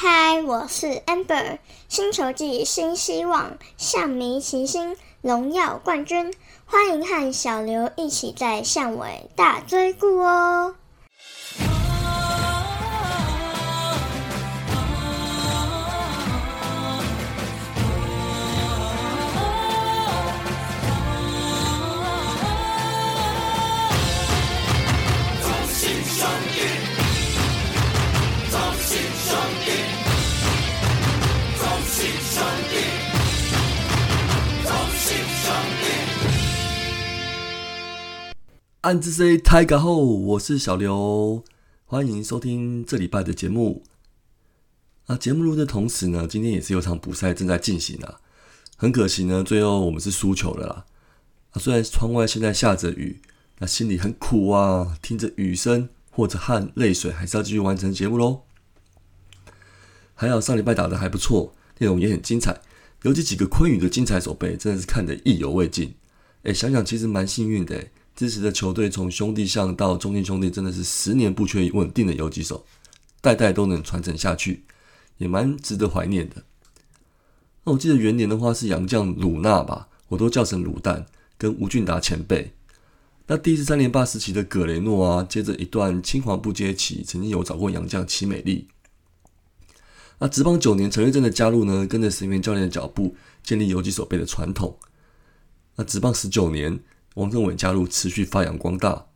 嗨，我是 Amber，新球季新希望，象迷齐心，荣耀冠军，欢迎和小刘一起在巷尾大追顾哦。暗之 C 太嘎后，我是小刘，欢迎收听这礼拜的节目。啊，节目录的同时呢，今天也是有场补赛正在进行啊。很可惜呢，最后我们是输球了啦。啊，虽然窗外现在下着雨，那心里很苦啊。听着雨声或者汗泪水，还是要继续完成节目喽。还好上礼拜打的还不错，内容也很精彩，尤其几个昆宇的精彩手背，真的是看得意犹未尽。哎，想想其实蛮幸运的。支持的球队从兄弟象到中信兄弟，真的是十年不缺稳定的游击手，代代都能传承下去，也蛮值得怀念的。那我记得元年的话是杨将鲁纳吧，我都叫成鲁蛋，跟吴俊达前辈。那第一次三连霸时期的葛雷诺啊，接着一段青黄不接期，曾经有找过杨将齐美丽。那职棒九年陈瑞正的加入呢，跟着神元教练的脚步，建立游击手背的传统。那职棒十九年。王正伟加入，持续发扬光大。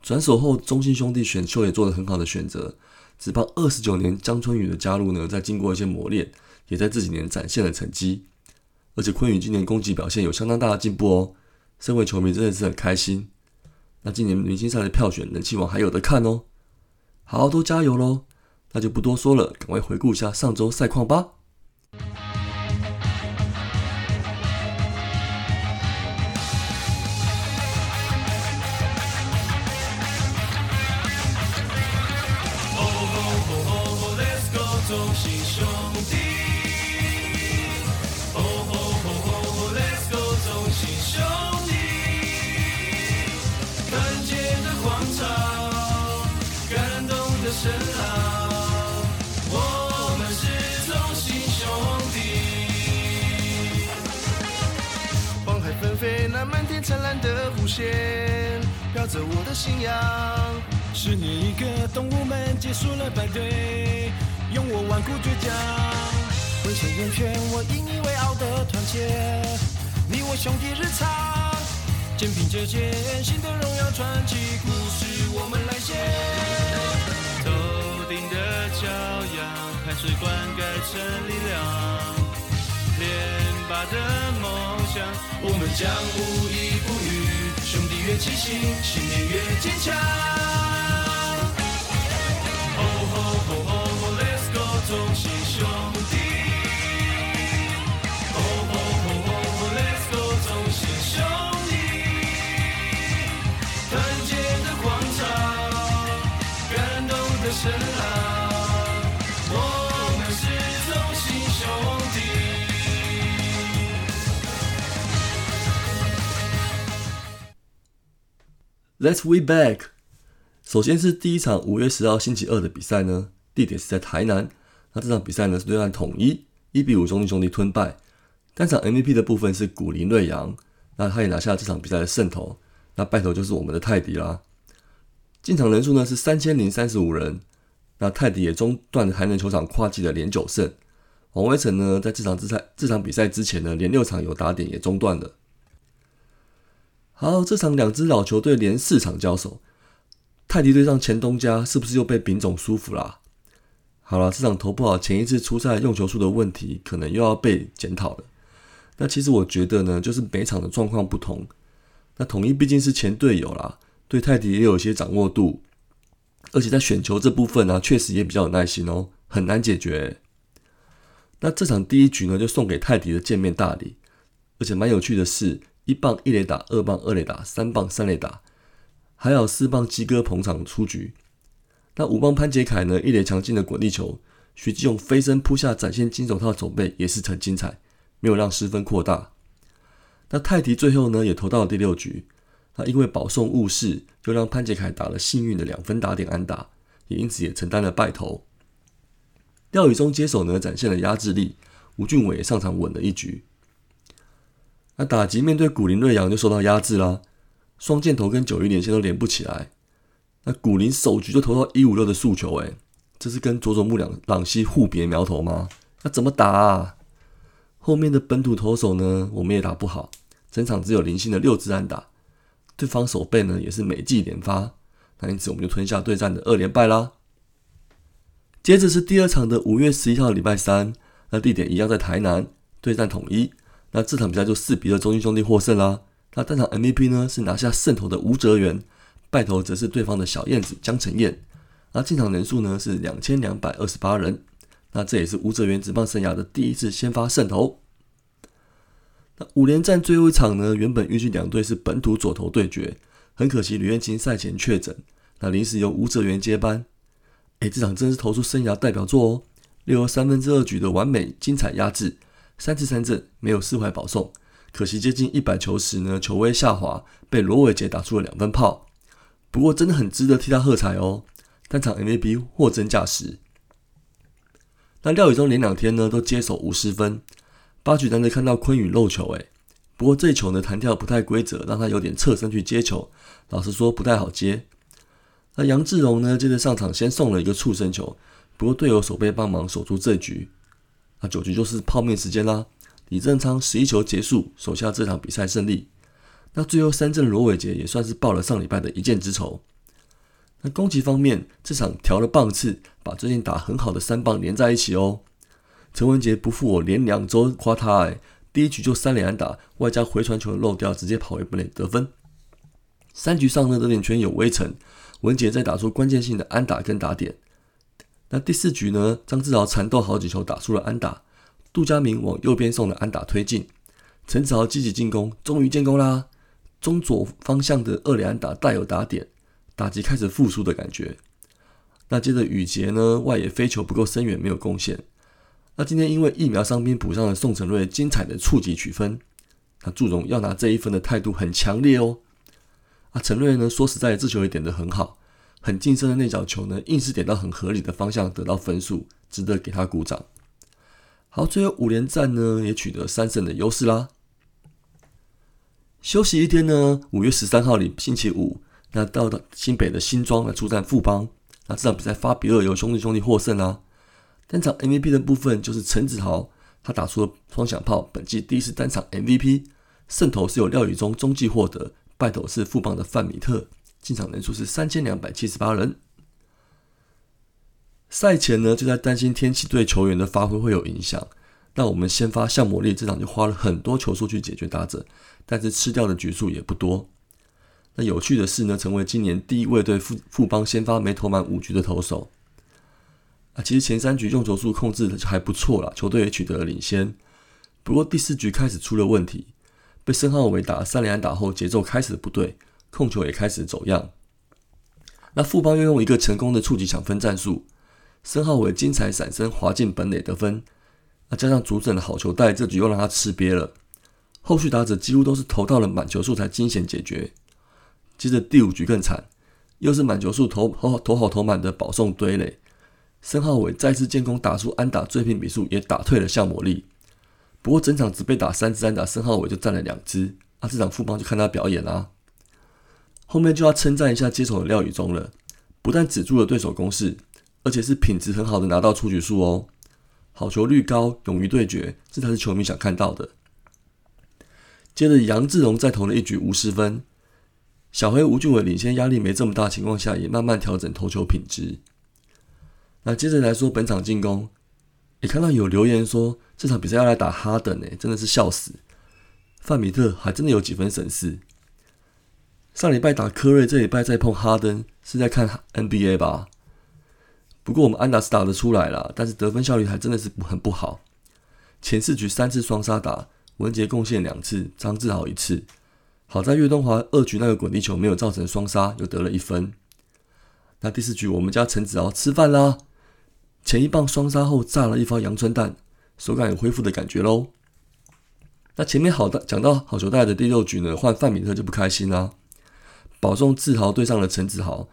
转手后，中信兄弟选秀也做了很好的选择。只棒二十九年，张春雨的加入呢，在经过一些磨练，也在这几年展现了成绩。而且昆宇今年攻击表现有相当大的进步哦。身为球迷真的是很开心。那今年明星赛的票选，人气王还有的看哦。好，都加油喽！那就不多说了，赶快回顾一下上周赛况吧。我们是同心兄弟，放海纷飞，那漫天灿烂的弧线，飘着我的信仰。十年一个，动物们结束了排队，用我顽固倔强，挥手成圈，我引以为傲的团结。你我兄弟日常，肩并着肩，新的荣耀传奇故事我们来写。骄阳，汗水灌溉成力量。连拔的梦想，我们将无依不语。兄弟越齐心，信念越坚强。哦吼吼吼吼，Let's go，中信 Let's we back。首先是第一场五月十号星期二的比赛呢，地点是在台南。那这场比赛呢是对战统一，一比五中信兄弟吞败。单场 MVP 的部分是古林瑞阳，那他也拿下这场比赛的胜投。那败投就是我们的泰迪啦。进场人数呢是三千零三十五人。那泰迪也中断了台南球场跨季的连九胜。王威成呢在这场比赛这场比赛之前呢连六场有打点也中断了。好，这场两支老球队连四场交手，泰迪对上前东家，是不是又被丙总舒服啦？好了，这场投不好，前一次出赛用球数的问题，可能又要被检讨了。那其实我觉得呢，就是每场的状况不同。那统一毕竟是前队友啦，对泰迪也有一些掌握度，而且在选球这部分呢，确实也比较有耐心哦，很难解决。那这场第一局呢，就送给泰迪的见面大礼，而且蛮有趣的是。一棒一垒打，二棒二垒打，三棒三垒打，还有四棒鸡哥捧场出局。那五棒潘杰凯呢？一垒强劲的滚地球，徐继勇飞身扑下，展现金手套手背，也是很精彩，没有让失分扩大。那泰迪最后呢，也投到了第六局。那因为保送误事，就让潘杰凯打了幸运的两分打点安打，也因此也承担了败投。廖宇中接手呢，展现了压制力，吴俊伟上场稳了一局。那打击面对古林瑞阳就受到压制啦，双箭头跟九一连线都连不起来。那古林首局就投到一五六的速球，诶，这是跟佐佐木两朗西互别苗头吗？那怎么打啊？后面的本土投手呢，我们也打不好，整场只有零星的六支安打，对方守备呢也是每季连发，那因此我们就吞下对战的二连败啦。接着是第二场的五月十一号礼拜三，那地点一样在台南对战统一。那这场比赛就四比二，中信兄弟获胜啦。那单场 MVP 呢是拿下胜投的吴哲源，败投则是对方的小燕子江晨燕。那进场人数呢是两千两百二十八人。那这也是吴哲源职棒生涯的第一次先发胜投。那五连战最后一场呢，原本预计两队是本土左投对决，很可惜吕彦青赛前确诊，那临时由吴哲源接班。哎，这场真是投出生涯代表作哦，六三分之二局的完美精彩压制。三次三振没有四怀保送，可惜接近一百球时呢，球威下滑，被罗伟杰打出了两分炮。不过真的很值得替他喝彩哦，单场 MVP 货真价实。那廖宇中连两天呢都接手无失分，八局难得看到昆宇漏球诶，不过这球呢弹跳不太规则，让他有点侧身去接球，老实说不太好接。那杨志荣呢接着上场先送了一个触身球，不过队友手背帮忙守住这局。那九局就是泡面时间啦！李正昌十一球结束，手下这场比赛胜利。那最后三振罗伟杰也算是报了上礼拜的一箭之仇。那攻击方面，这场调了棒次，把最近打很好的三棒连在一起哦。陈文杰不负我连两周夸他哎，第一局就三连安打，外加回传球的漏掉，直接跑回本垒得分。三局上的得点圈有微尘，文杰再打出关键性的安打跟打点。那第四局呢？张志豪缠斗好几球，打出了安打。杜家明往右边送的安打推进，陈子豪积极进攻，终于建功啦！中左方向的二连安打带有打点，打击开始复苏的感觉。那接着宇杰呢？外野飞球不够深远，没有贡献。那今天因为疫苗伤兵补上了宋承瑞精彩的触及取分，那祝融要拿这一分的态度很强烈哦。啊，陈瑞呢？说实在，这球也点得很好。很近身的内角球呢，硬是点到很合理的方向，得到分数，值得给他鼓掌。好，最后五连战呢，也取得三胜的优势啦。休息一天呢，五月十三号里星期五，那到了新北的新庄来出战富邦，那这场比赛发比二由兄弟兄弟获胜啦。单场 MVP 的部分就是陈子豪，他打出了双响炮，本季第一次单场 MVP。胜投是由廖宇中中继获得，败投是富邦的范米特。进场人数是三千两百七十八人。赛前呢，就在担心天气对球员的发挥会有影响。那我们先发向魔力这场就花了很多球数去解决打者，但是吃掉的局数也不多。那有趣的是呢，成为今年第一位对富富邦先发没投满五局的投手。啊，其实前三局用球数控制的还不错了，球队也取得了领先。不过第四局开始出了问题，被申浩伟打三连打后，节奏开始不对。控球也开始走样，那富邦又用一个成功的触及抢分战术，申浩伟精彩闪身滑进本垒得分，那加上主审的好球带，这局又让他吃瘪了。后续打者几乎都是投到了满球数才惊险解决。接着第五局更惨，又是满球数投投投好投满的保送堆垒，申浩伟再次建功打出安打追平比数，也打退了向魔力。不过整场只被打三支安打，申浩伟就占了两支，啊，这场富邦就看他表演啦。后面就要称赞一下接手的廖宇中了，不但止住了对手攻势，而且是品质很好的拿到出局数哦，好球率高，勇于对决，这才是球迷想看到的。接着杨志荣再投了一局无失分，小黑吴俊伟领先压力没这么大情况下，也慢慢调整投球品质。那接着来说本场进攻，也看到有留言说这场比赛要来打哈登诶，真的是笑死。范米特还真的有几分神似。上礼拜打科瑞，这礼拜再碰哈登，是在看 NBA 吧？不过我们安达是打得出来了，但是得分效率还真的是很不好。前四局三次双杀打，文杰贡献两次，张志豪一次。好在岳东华二局那个滚地球没有造成双杀，又得了一分。那第四局我们家陈子豪吃饭啦，前一棒双杀后炸了一发阳春蛋，手感有恢复的感觉喽。那前面好的讲到好球带的第六局呢，换范米特就不开心啦。保送志豪对上了陈子豪，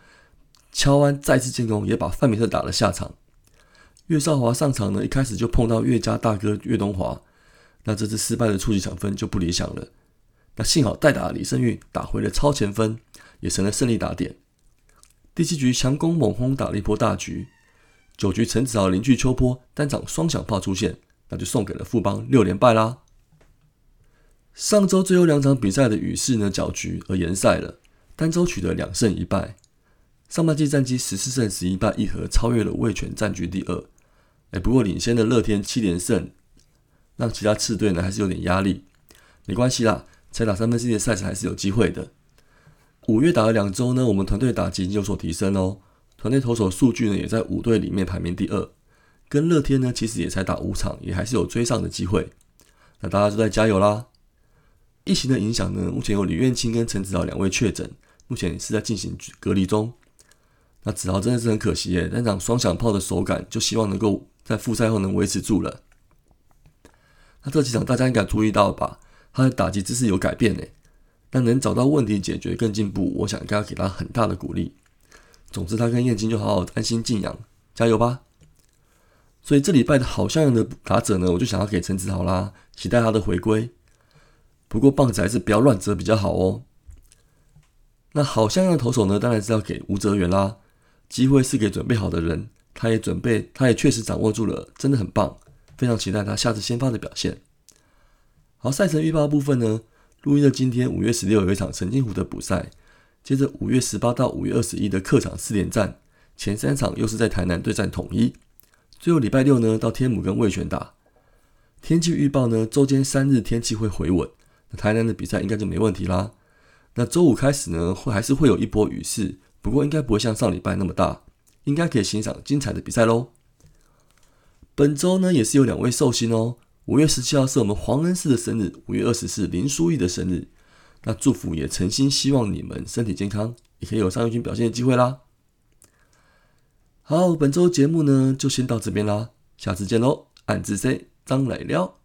乔安再次进攻，也把范米特打了下场。岳少华上场呢，一开始就碰到岳家大哥岳东华，那这次失败的初级抢分就不理想了。那幸好代打李胜玉打回了超前分，也成了胜利打点。第七局强攻猛轰打了一波大局。九局陈子豪邻居秋波单场双响炮出现，那就送给了富邦六连败啦。上周最后两场比赛的雨势呢搅局而延赛了，单周取得两胜一败。上半季战绩十四胜十一败一和，超越了味全占据第二。哎，不过领先的乐天七连胜，让其他次队呢还是有点压力。没关系啦，才打三分之一的赛程还是有机会的。五月打了两周呢，我们团队打击有所提升哦。团队投手数据呢，也在五队里面排名第二，跟乐天呢其实也才打五场，也还是有追上的机会。那大家就在加油啦！疫情的影响呢，目前有李苑清跟陈子豪两位确诊，目前是在进行隔离中。那子豪真的是很可惜耶，单场双响炮的手感，就希望能够在复赛后能维持住了。那这几场大家应该注意到吧？他的打击姿势有改变呢。但能找到问题解决更进步，我想应该要给他很大的鼓励。总之，他跟燕京就好好安心静养，加油吧！所以这礼拜的好像样的打者呢，我就想要给陈子豪啦，期待他的回归。不过棒子还是不要乱折比较好哦。那好像样的投手呢，当然是要给吴泽源啦。机会是给准备好的人，他也准备，他也确实掌握住了，真的很棒，非常期待他下次先发的表现。好，赛程预报部分呢？录音的今天，五月十六有一场陈金湖的补赛，接着五月十八到五月二十一的客场四连战，前三场又是在台南对战统一，最后礼拜六呢到天母跟魏全打。天气预报呢，周间三日天气会回稳，台南的比赛应该就没问题啦。那周五开始呢，会还是会有一波雨势，不过应该不会像上礼拜那么大，应该可以欣赏精彩的比赛喽。本周呢也是有两位寿星哦。五月十七号是我们黄恩寺的生日，五月二十是林书义的生日。那祝福也诚心希望你们身体健康，也可以有上一军表现的机会啦。好，本周节目呢就先到这边啦，下次见喽，俺自 C 张来了。